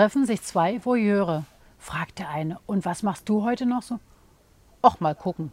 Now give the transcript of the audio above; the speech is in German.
treffen sich zwei Voyeure, fragt der eine. Und was machst du heute noch so? Och, mal gucken.